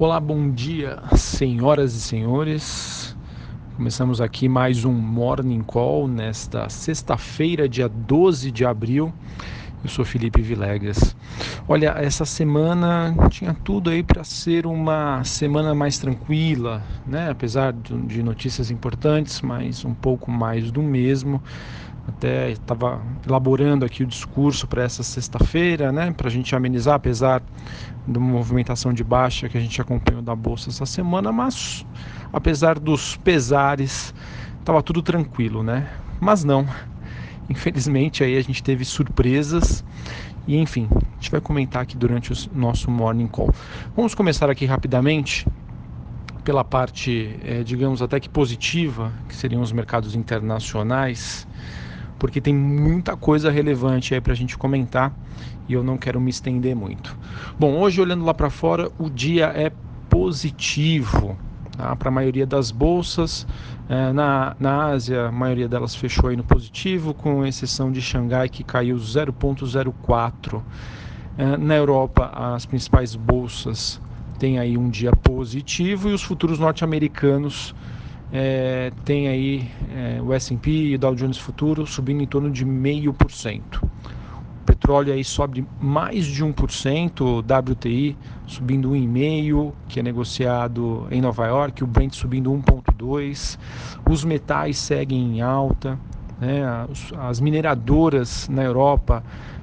Olá, bom dia, senhoras e senhores. Começamos aqui mais um Morning Call nesta sexta-feira, dia 12 de abril. Eu sou Felipe Vilegas. Olha, essa semana tinha tudo aí para ser uma semana mais tranquila, né? Apesar de notícias importantes, mas um pouco mais do mesmo. Até estava elaborando aqui o discurso para essa sexta-feira, né? Para a gente amenizar, apesar da movimentação de baixa que a gente acompanhou da bolsa essa semana, mas apesar dos pesares, estava tudo tranquilo, né? Mas não. Infelizmente aí a gente teve surpresas e enfim, a gente vai comentar aqui durante o nosso morning call. Vamos começar aqui rapidamente pela parte, é, digamos até que positiva, que seriam os mercados internacionais, porque tem muita coisa relevante aí para a gente comentar e eu não quero me estender muito. Bom, hoje olhando lá para fora, o dia é positivo tá? para a maioria das bolsas. É, na, na Ásia, a maioria delas fechou aí no positivo, com exceção de Xangai, que caiu 0,04. É, na Europa, as principais bolsas têm aí um dia positivo e os futuros norte-americanos é, tem aí é, o S&P e o Dow Jones Futuro subindo em torno de meio por cento petróleo aí sobe mais de 1%, o WTI subindo 1,5%, que é negociado em Nova York, o Brent subindo 1,2%, os metais seguem em alta, né? as, as mineradoras na Europa,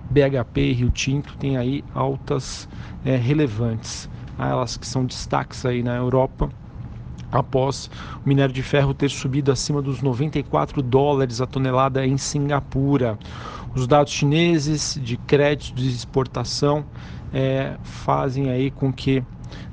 BHP e Rio Tinto, têm aí altas é, relevantes, elas que são destaques aí na Europa, após o minério de ferro ter subido acima dos 94 dólares a tonelada em Singapura. Os dados chineses de crédito de exportação é, fazem aí com que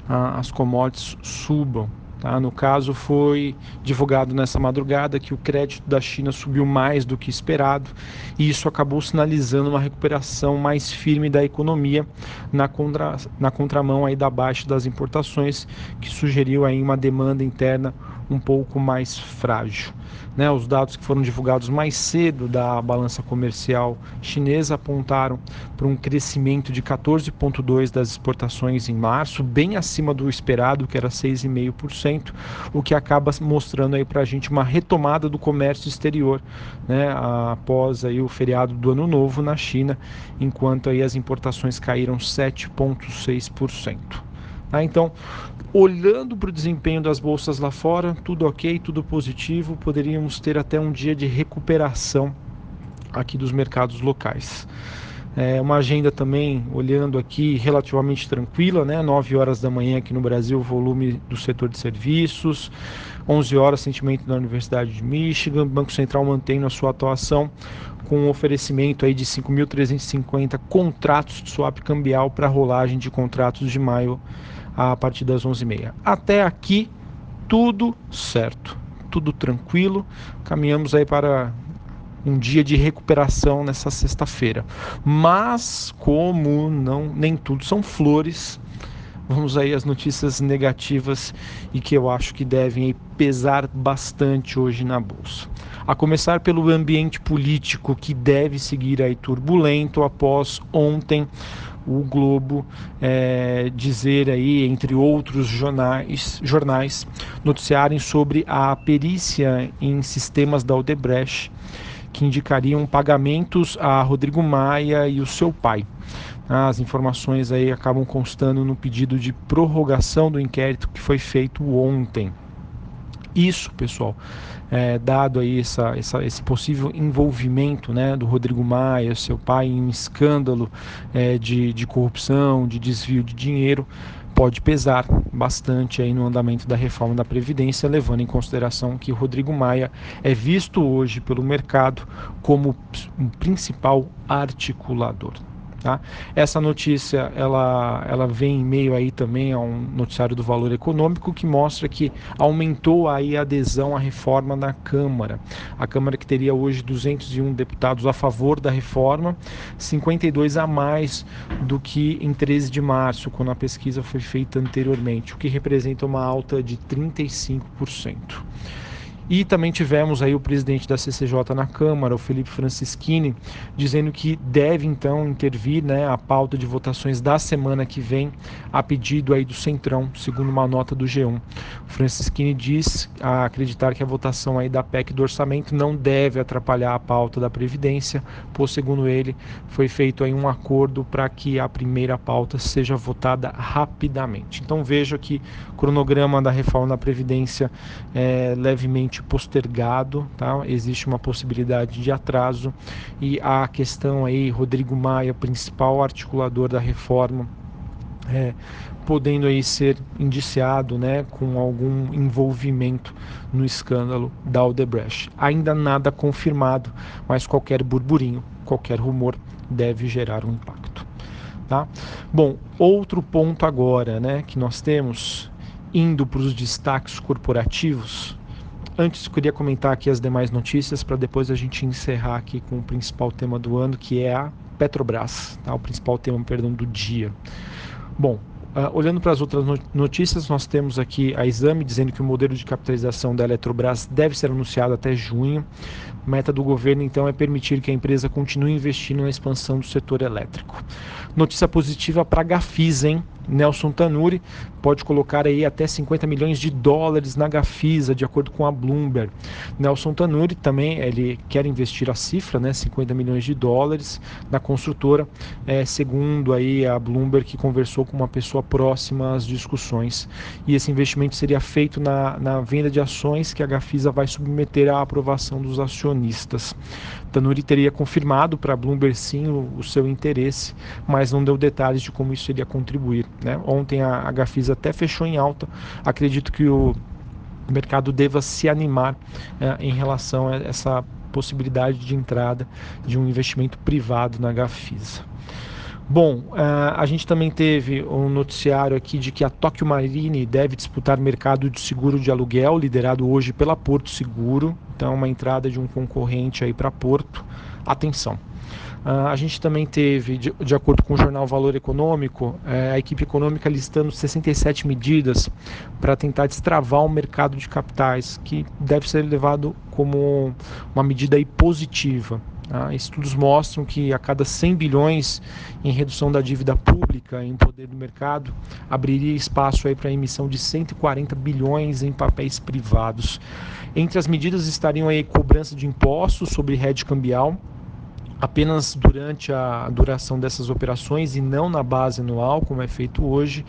ah, as commodities subam. Tá? No caso, foi divulgado nessa madrugada que o crédito da China subiu mais do que esperado e isso acabou sinalizando uma recuperação mais firme da economia na, contra, na contramão aí da baixa das importações, que sugeriu aí uma demanda interna um pouco mais frágil. Né, os dados que foram divulgados mais cedo da balança comercial chinesa apontaram para um crescimento de 14,2% das exportações em março, bem acima do esperado, que era 6,5%, o que acaba mostrando aí para a gente uma retomada do comércio exterior, né, após aí o feriado do Ano Novo na China, enquanto aí as importações caíram 7,6%. Tá? Então, olhando para o desempenho das bolsas lá fora, tudo ok, tudo positivo, poderíamos ter até um dia de recuperação aqui dos mercados locais. É uma agenda também, olhando aqui, relativamente tranquila, né? 9 horas da manhã aqui no Brasil, volume do setor de serviços, 11 horas, sentimento da Universidade de Michigan, Banco Central mantém a sua atuação com um oferecimento aí de 5.350 contratos de swap cambial para rolagem de contratos de maio a partir das 11h30. Até aqui, tudo certo, tudo tranquilo. Caminhamos aí para um dia de recuperação nessa sexta-feira. Mas como não nem tudo são flores, vamos aí às notícias negativas e que eu acho que devem pesar bastante hoje na bolsa. A começar pelo ambiente político que deve seguir aí turbulento após ontem o Globo é, dizer aí, entre outros jornais, jornais, noticiarem sobre a perícia em sistemas da Odebrecht que indicariam pagamentos a Rodrigo Maia e o seu pai. As informações aí acabam constando no pedido de prorrogação do inquérito que foi feito ontem. Isso, pessoal, é, dado aí essa, essa, esse possível envolvimento né, do Rodrigo Maia, seu pai, em um escândalo é, de, de corrupção, de desvio de dinheiro, pode pesar bastante aí no andamento da reforma da Previdência, levando em consideração que Rodrigo Maia é visto hoje pelo mercado como um principal articulador. Tá? Essa notícia ela, ela vem em meio aí também a um noticiário do Valor Econômico que mostra que aumentou aí a adesão à reforma na Câmara. A Câmara que teria hoje 201 deputados a favor da reforma, 52 a mais do que em 13 de março, quando a pesquisa foi feita anteriormente, o que representa uma alta de 35%. E também tivemos aí o presidente da CCJ na Câmara, o Felipe Francischini, dizendo que deve então intervir né, a pauta de votações da semana que vem, a pedido aí do Centrão, segundo uma nota do G1. O Francischini diz acreditar que a votação aí da PEC do orçamento não deve atrapalhar a pauta da Previdência, pois, segundo ele, foi feito aí um acordo para que a primeira pauta seja votada rapidamente. Então vejo aqui o cronograma da reforma da Previdência é, levemente postergado, tá? existe uma possibilidade de atraso e a questão aí, Rodrigo Maia, principal articulador da reforma, é, podendo aí ser indiciado né, com algum envolvimento no escândalo da Odebrecht. Ainda nada confirmado, mas qualquer burburinho, qualquer rumor deve gerar um impacto. Tá? Bom, outro ponto agora né, que nós temos, indo para os destaques corporativos, Antes, queria comentar aqui as demais notícias para depois a gente encerrar aqui com o principal tema do ano, que é a Petrobras, tá? o principal tema, perdão, do dia. Bom, Uh, olhando para as outras notícias, nós temos aqui a Exame dizendo que o modelo de capitalização da Eletrobras deve ser anunciado até junho. Meta do governo, então, é permitir que a empresa continue investindo na expansão do setor elétrico. Notícia positiva para a Gafisa, hein? Nelson Tanuri pode colocar aí até 50 milhões de dólares na Gafisa, de acordo com a Bloomberg. Nelson Tanuri também ele quer investir a cifra, né, 50 milhões de dólares na construtora, é, segundo aí a Bloomberg que conversou com uma pessoa próxima às discussões. E esse investimento seria feito na, na venda de ações que a Gafisa vai submeter à aprovação dos acionistas. Tanuri teria confirmado para Bloomberg sim o, o, seu interesse, mas não deu detalhes de como isso iria contribuir. Né? Ontem a, a Gafisa até fechou em alta. Acredito que o mercado deva se animar é, em relação a essa possibilidade de entrada de um investimento privado na Gafisa. Bom, uh, a gente também teve um noticiário aqui de que a Tokyo Marine deve disputar mercado de seguro de aluguel, liderado hoje pela Porto Seguro. Então, uma entrada de um concorrente aí para Porto. Atenção. Uh, a gente também teve, de, acordo com o jornal Valor Econômico, uh, a equipe econômica listando 67 medidas para tentar destravar o mercado de capitais, que deve ser levado como uma medida positiva. Tá? Estudos mostram que a cada 100 bilhões em redução da dívida pública em poder do mercado, abriria espaço para a emissão de 140 bilhões em papéis privados. Entre as medidas estariam aí cobrança de impostos sobre rede cambial, apenas durante a duração dessas operações e não na base anual, como é feito hoje,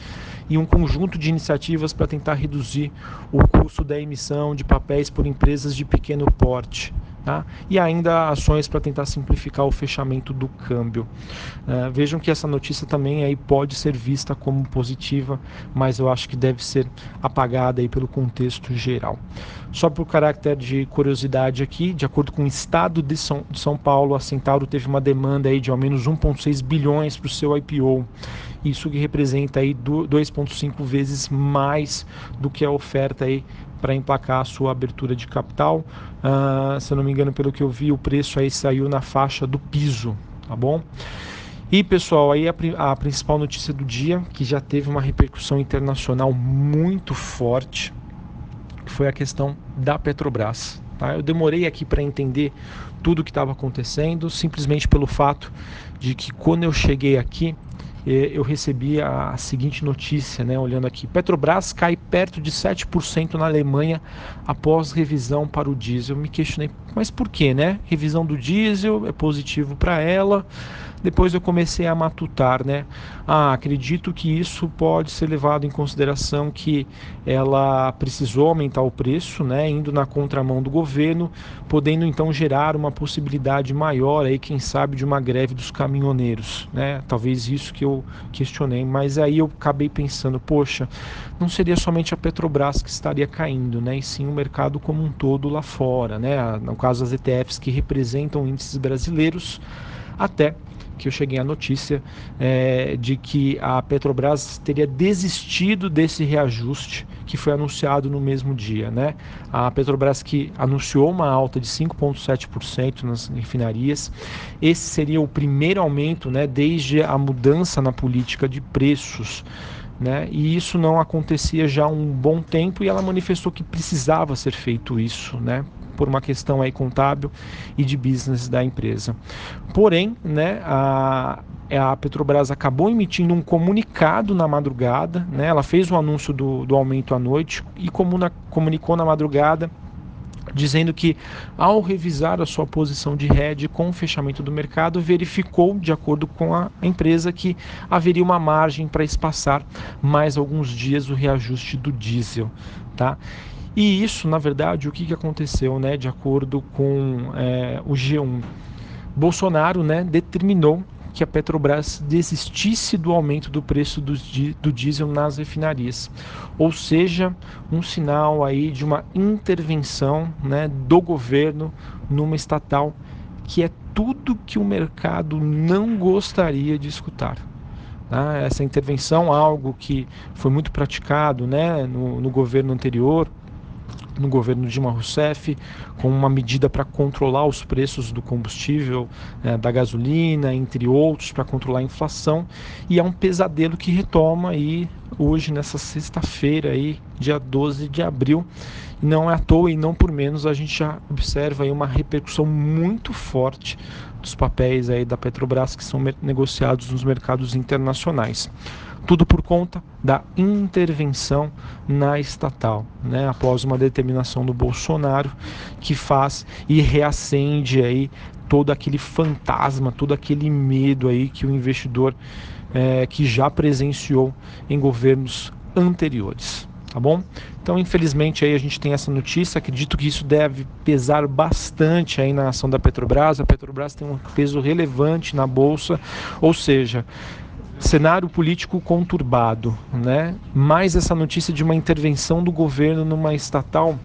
e um conjunto de iniciativas para tentar reduzir o custo da emissão de papéis por empresas de pequeno porte. Tá? E ainda ações para tentar simplificar o fechamento do câmbio. Uh, vejam que essa notícia também aí pode ser vista como positiva, mas eu acho que deve ser apagada aí pelo contexto geral. Só por caráter de curiosidade aqui, de acordo com o Estado de São, de São Paulo, a Centauro teve uma demanda aí de ao menos 1,6 bilhões para o seu IPO. Isso que representa aí 2,5 vezes mais do que a oferta aí para emplacar a sua abertura de capital. Uh, se eu não me engano, pelo que eu vi, o preço aí saiu na faixa do piso, tá bom? E pessoal, aí a, a principal notícia do dia, que já teve uma repercussão internacional muito forte, foi a questão da Petrobras. Tá? Eu demorei aqui para entender tudo o que estava acontecendo, simplesmente pelo fato de que quando eu cheguei aqui, eu recebi a seguinte notícia, né, olhando aqui: Petrobras cai perto de 7% na Alemanha após revisão para o diesel. Me questionei, mas por quê, né? Revisão do diesel é positivo para ela. Depois eu comecei a matutar, né? Ah, acredito que isso pode ser levado em consideração que ela precisou aumentar o preço, né? Indo na contramão do governo, podendo então gerar uma possibilidade maior aí, quem sabe, de uma greve dos caminhoneiros, né? Talvez isso que eu questionei, mas aí eu acabei pensando, poxa, não seria somente a Petrobras que estaria caindo, né? E sim o mercado como um todo lá fora, né? No caso as ETFs que representam índices brasileiros, até que eu cheguei à notícia é, de que a Petrobras teria desistido desse reajuste que foi anunciado no mesmo dia. Né? A Petrobras que anunciou uma alta de 5,7% nas refinarias. Esse seria o primeiro aumento né, desde a mudança na política de preços né? E isso não acontecia já há um bom tempo e ela manifestou que precisava ser feito isso, né? Por uma questão aí contábil e de business da empresa. Porém, né, a, a Petrobras acabou emitindo um comunicado na madrugada, né? Ela fez o anúncio do, do aumento à noite e comuna, comunicou na madrugada dizendo que, ao revisar a sua posição de hedge com o fechamento do mercado, verificou, de acordo com a empresa, que haveria uma margem para espaçar mais alguns dias o reajuste do diesel. Tá? E isso, na verdade, o que, que aconteceu, né, de acordo com é, o G1? Bolsonaro né, determinou que a Petrobras desistisse do aumento do preço do, do diesel nas refinarias. Ou seja, um sinal aí de uma intervenção né, do governo numa estatal que é tudo que o mercado não gostaria de escutar. Tá? Essa intervenção, algo que foi muito praticado né, no, no governo anterior, no governo Dilma Rousseff, com uma medida para controlar os preços do combustível, né, da gasolina, entre outros, para controlar a inflação. E é um pesadelo que retoma aí hoje, nessa sexta-feira, aí, dia 12 de abril. Não é à toa e não por menos a gente já observa aí uma repercussão muito forte dos papéis aí da Petrobras que são negociados nos mercados internacionais. Tudo por conta da intervenção na estatal, né? após uma determinação do Bolsonaro que faz e reacende aí todo aquele fantasma, todo aquele medo aí que o investidor é, que já presenciou em governos anteriores tá bom? Então, infelizmente, aí a gente tem essa notícia. Acredito que isso deve pesar bastante aí na ação da Petrobras. A Petrobras tem um peso relevante na bolsa, ou seja, cenário político conturbado, né? Mais essa notícia de uma intervenção do governo numa estatal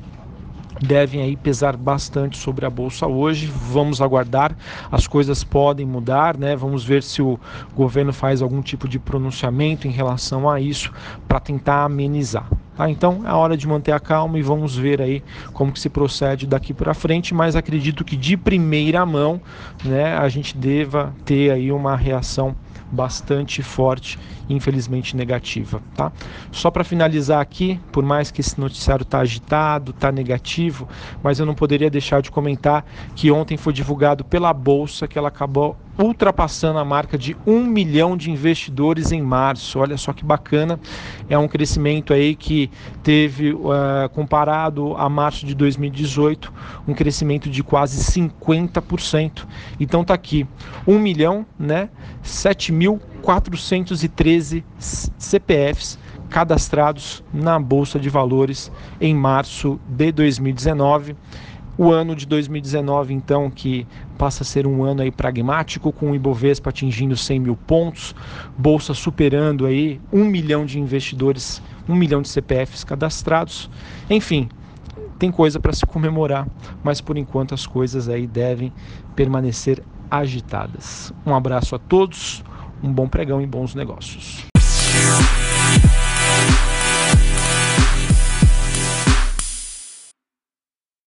devem aí pesar bastante sobre a bolsa hoje. Vamos aguardar, as coisas podem mudar, né? Vamos ver se o governo faz algum tipo de pronunciamento em relação a isso para tentar amenizar. Tá? Então é hora de manter a calma e vamos ver aí como que se procede daqui para frente, mas acredito que de primeira mão, né, a gente deva ter aí uma reação bastante forte, infelizmente negativa, tá? Só para finalizar aqui, por mais que esse noticiário tá agitado, tá negativo, mas eu não poderia deixar de comentar que ontem foi divulgado pela bolsa que ela acabou ultrapassando a marca de um milhão de investidores em março. Olha só que bacana, é um crescimento aí que teve, uh, comparado a março de 2018, um crescimento de quase 50%. Então tá aqui, 1 milhão, né, 7.413 CPFs cadastrados na Bolsa de Valores em março de 2019 o ano de 2019, então, que passa a ser um ano aí pragmático, com o Ibovespa atingindo 100 mil pontos, Bolsa superando aí um milhão de investidores, um milhão de CPFs cadastrados. Enfim, tem coisa para se comemorar, mas por enquanto as coisas aí devem permanecer agitadas. Um abraço a todos, um bom pregão e bons negócios.